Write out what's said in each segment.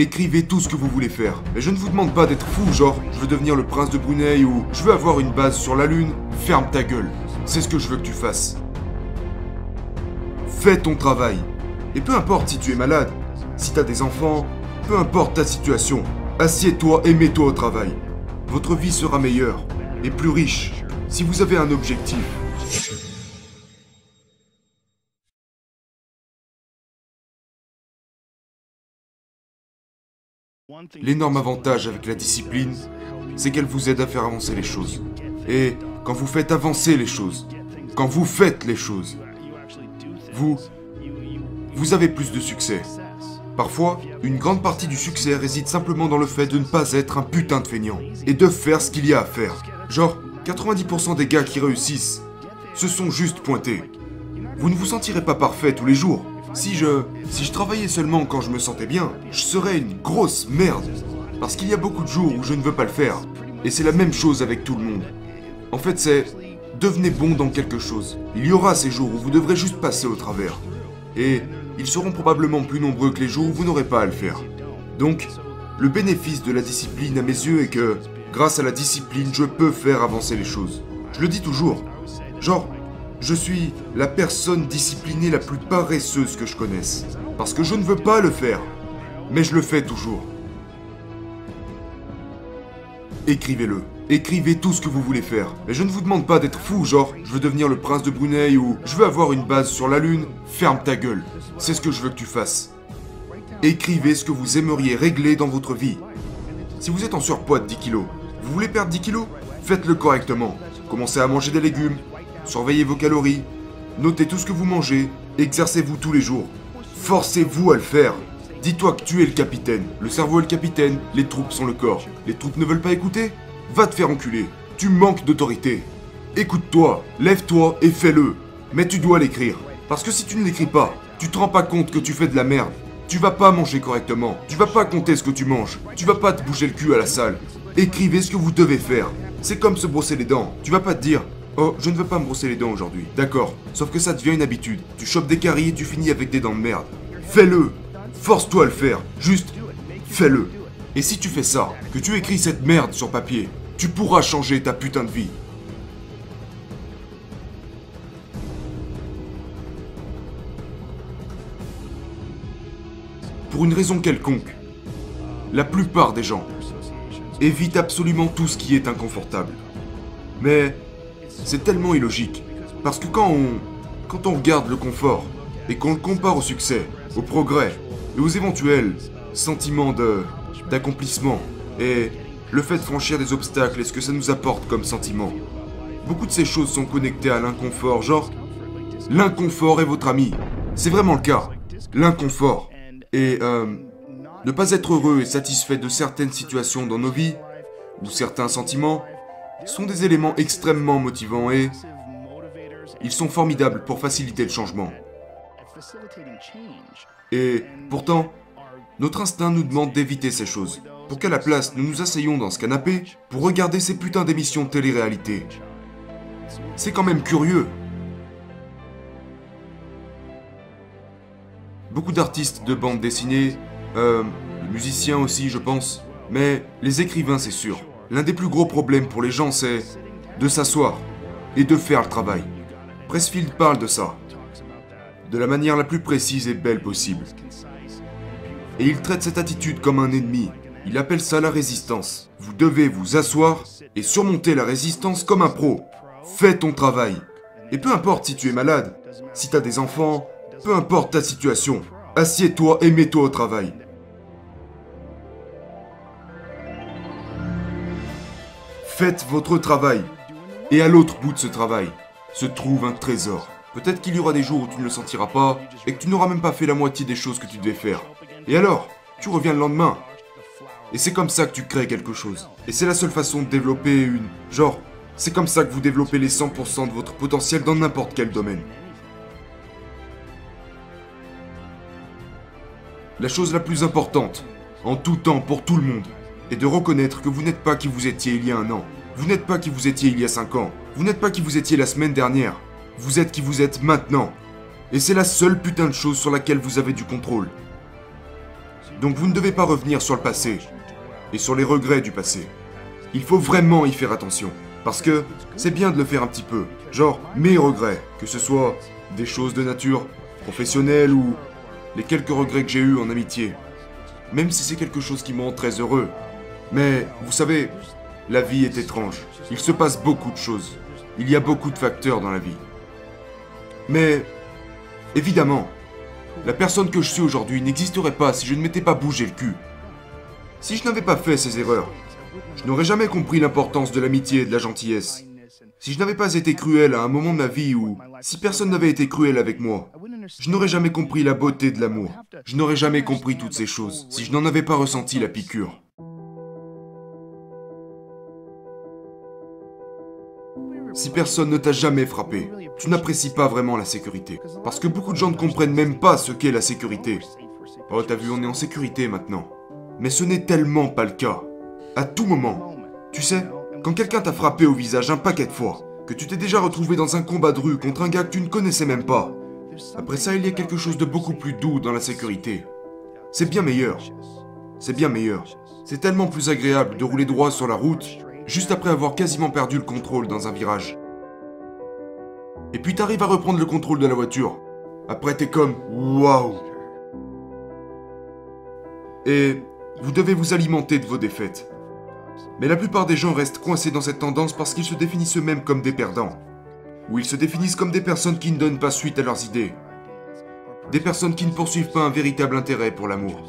Écrivez tout ce que vous voulez faire. Mais je ne vous demande pas d'être fou, genre, je veux devenir le prince de Brunei ou je veux avoir une base sur la lune. Ferme ta gueule. C'est ce que je veux que tu fasses. Fais ton travail. Et peu importe si tu es malade, si t'as des enfants, peu importe ta situation, assieds-toi et mets-toi au travail. Votre vie sera meilleure et plus riche si vous avez un objectif. L'énorme avantage avec la discipline, c'est qu'elle vous aide à faire avancer les choses. Et quand vous faites avancer les choses, quand vous faites les choses, vous, vous avez plus de succès. Parfois, une grande partie du succès réside simplement dans le fait de ne pas être un putain de feignant et de faire ce qu'il y a à faire. Genre, 90% des gars qui réussissent se sont juste pointés. Vous ne vous sentirez pas parfait tous les jours. Si je, si je travaillais seulement quand je me sentais bien, je serais une grosse merde. Parce qu'il y a beaucoup de jours où je ne veux pas le faire. Et c'est la même chose avec tout le monde. En fait, c'est devenez bon dans quelque chose. Il y aura ces jours où vous devrez juste passer au travers. Et ils seront probablement plus nombreux que les jours où vous n'aurez pas à le faire. Donc, le bénéfice de la discipline à mes yeux est que, grâce à la discipline, je peux faire avancer les choses. Je le dis toujours. Genre, je suis la personne disciplinée la plus paresseuse que je connaisse. Parce que je ne veux pas le faire. Mais je le fais toujours. Écrivez-le. Écrivez tout ce que vous voulez faire. Mais je ne vous demande pas d'être fou, genre, je veux devenir le prince de Brunei ou je veux avoir une base sur la lune. Ferme ta gueule. C'est ce que je veux que tu fasses. Écrivez ce que vous aimeriez régler dans votre vie. Si vous êtes en surpoids de 10 kilos, vous voulez perdre 10 kilos? Faites-le correctement. Commencez à manger des légumes, surveillez vos calories, notez tout ce que vous mangez, exercez-vous tous les jours. Forcez-vous à le faire. Dis-toi que tu es le capitaine. Le cerveau est le capitaine, les troupes sont le corps. Les troupes ne veulent pas écouter? Va te faire enculer. Tu manques d'autorité. Écoute-toi, lève-toi et fais-le. Mais tu dois l'écrire. Parce que si tu ne l'écris pas, tu te rends pas compte que tu fais de la merde. Tu vas pas manger correctement. Tu vas pas compter ce que tu manges. Tu vas pas te bouger le cul à la salle. Écrivez ce que vous devez faire. C'est comme se brosser les dents. Tu vas pas te dire Oh, je ne veux pas me brosser les dents aujourd'hui. D'accord. Sauf que ça devient une habitude. Tu chopes des caries et tu finis avec des dents de merde. Fais-le. Force-toi à le faire. Juste, fais-le. Et si tu fais ça, que tu écris cette merde sur papier, tu pourras changer ta putain de vie. Pour une raison quelconque, la plupart des gens évitent absolument tout ce qui est inconfortable. Mais c'est tellement illogique. Parce que quand on, quand regarde le confort et qu'on le compare au succès, au progrès et aux éventuels sentiments d'accomplissement et le fait de franchir des obstacles et ce que ça nous apporte comme sentiment. Beaucoup de ces choses sont connectées à l'inconfort, genre l'inconfort est votre ami. C'est vraiment le cas. L'inconfort. Et euh, ne pas être heureux et satisfait de certaines situations dans nos vies, ou certains sentiments, sont des éléments extrêmement motivants et ils sont formidables pour faciliter le changement. Et pourtant, notre instinct nous demande d'éviter ces choses, pour qu'à la place nous nous asseyons dans ce canapé pour regarder ces putains d'émissions télé-réalité. C'est quand même curieux. Beaucoup d'artistes de bande dessinée, euh, musiciens aussi je pense, mais les écrivains c'est sûr. L'un des plus gros problèmes pour les gens c'est de s'asseoir et de faire le travail. Pressfield parle de ça, de la manière la plus précise et belle possible et il traite cette attitude comme un ennemi. Il appelle ça la résistance. Vous devez vous asseoir et surmonter la résistance comme un pro. Fais ton travail. Et peu importe si tu es malade, si tu as des enfants, peu importe ta situation, assieds-toi et mets-toi au travail. Faites votre travail. Et à l'autre bout de ce travail se trouve un trésor. Peut-être qu'il y aura des jours où tu ne le sentiras pas et que tu n'auras même pas fait la moitié des choses que tu devais faire. Et alors Tu reviens le lendemain. Et c'est comme ça que tu crées quelque chose. Et c'est la seule façon de développer une... Genre, c'est comme ça que vous développez les 100% de votre potentiel dans n'importe quel domaine. La chose la plus importante, en tout temps pour tout le monde, est de reconnaître que vous n'êtes pas qui vous étiez il y a un an. Vous n'êtes pas qui vous étiez il y a 5 ans. Vous n'êtes pas qui vous étiez la semaine dernière. Vous êtes qui vous êtes maintenant. Et c'est la seule putain de chose sur laquelle vous avez du contrôle. Donc vous ne devez pas revenir sur le passé et sur les regrets du passé. Il faut vraiment y faire attention. Parce que c'est bien de le faire un petit peu. Genre mes regrets, que ce soit des choses de nature professionnelle ou les quelques regrets que j'ai eus en amitié. Même si c'est quelque chose qui me rend très heureux. Mais vous savez, la vie est étrange. Il se passe beaucoup de choses. Il y a beaucoup de facteurs dans la vie. Mais, évidemment, la personne que je suis aujourd'hui n'existerait pas si je ne m'étais pas bougé le cul. Si je n'avais pas fait ces erreurs, je n'aurais jamais compris l'importance de l'amitié et de la gentillesse. Si je n'avais pas été cruel à un moment de ma vie où, si personne n'avait été cruel avec moi, je n'aurais jamais compris la beauté de l'amour. Je n'aurais jamais compris toutes ces choses si je n'en avais pas ressenti la piqûre. Si personne ne t'a jamais frappé, tu n'apprécies pas vraiment la sécurité. Parce que beaucoup de gens ne comprennent même pas ce qu'est la sécurité. Oh, t'as vu, on est en sécurité maintenant. Mais ce n'est tellement pas le cas. À tout moment. Tu sais, quand quelqu'un t'a frappé au visage un paquet de fois, que tu t'es déjà retrouvé dans un combat de rue contre un gars que tu ne connaissais même pas, après ça, il y a quelque chose de beaucoup plus doux dans la sécurité. C'est bien meilleur. C'est bien meilleur. C'est tellement plus agréable de rouler droit sur la route juste après avoir quasiment perdu le contrôle dans un virage. Et puis t'arrives à reprendre le contrôle de la voiture. Après t'es comme waouh. Et vous devez vous alimenter de vos défaites. Mais la plupart des gens restent coincés dans cette tendance parce qu'ils se définissent eux-mêmes comme des perdants. Ou ils se définissent comme des personnes qui ne donnent pas suite à leurs idées. Des personnes qui ne poursuivent pas un véritable intérêt pour l'amour.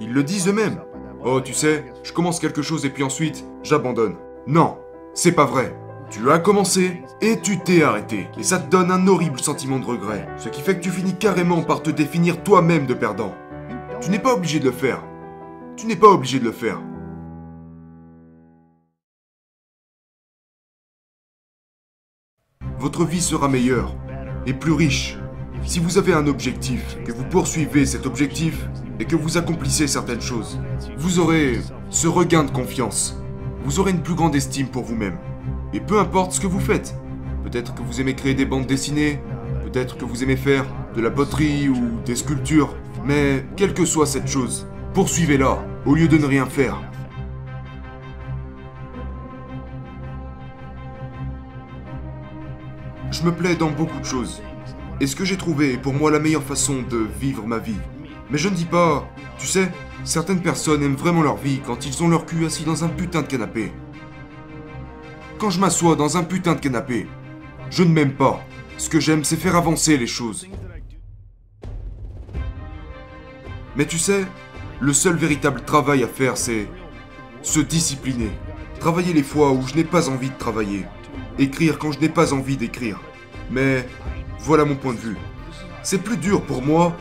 Ils le disent eux-mêmes. Oh, tu sais, je commence quelque chose et puis ensuite, j'abandonne. Non, c'est pas vrai. Tu as commencé et tu t'es arrêté. Et ça te donne un horrible sentiment de regret. Ce qui fait que tu finis carrément par te définir toi-même de perdant. Tu n'es pas obligé de le faire. Tu n'es pas obligé de le faire. Votre vie sera meilleure et plus riche si vous avez un objectif, que vous poursuivez cet objectif et que vous accomplissez certaines choses, vous aurez ce regain de confiance. Vous aurez une plus grande estime pour vous-même. Et peu importe ce que vous faites, peut-être que vous aimez créer des bandes dessinées, peut-être que vous aimez faire de la poterie ou des sculptures, mais quelle que soit cette chose, poursuivez-la au lieu de ne rien faire. Je me plais dans beaucoup de choses. Et ce que j'ai trouvé est pour moi la meilleure façon de vivre ma vie. Mais je ne dis pas, tu sais, certaines personnes aiment vraiment leur vie quand ils ont leur cul assis dans un putain de canapé. Quand je m'assois dans un putain de canapé, je ne m'aime pas. Ce que j'aime, c'est faire avancer les choses. Mais tu sais, le seul véritable travail à faire, c'est se discipliner. Travailler les fois où je n'ai pas envie de travailler. Écrire quand je n'ai pas envie d'écrire. Mais voilà mon point de vue. C'est plus dur pour moi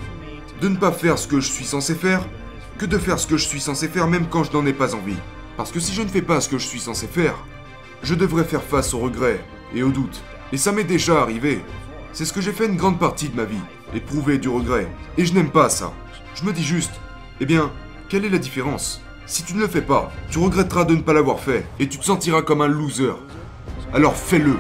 de ne pas faire ce que je suis censé faire que de faire ce que je suis censé faire même quand je n'en ai pas envie. Parce que si je ne fais pas ce que je suis censé faire, je devrais faire face aux regrets et aux doutes. Et ça m'est déjà arrivé. C'est ce que j'ai fait une grande partie de ma vie, éprouver du regret. Et je n'aime pas ça. Je me dis juste, eh bien, quelle est la différence? Si tu ne le fais pas, tu regretteras de ne pas l'avoir fait, et tu te sentiras comme un loser. Alors fais-le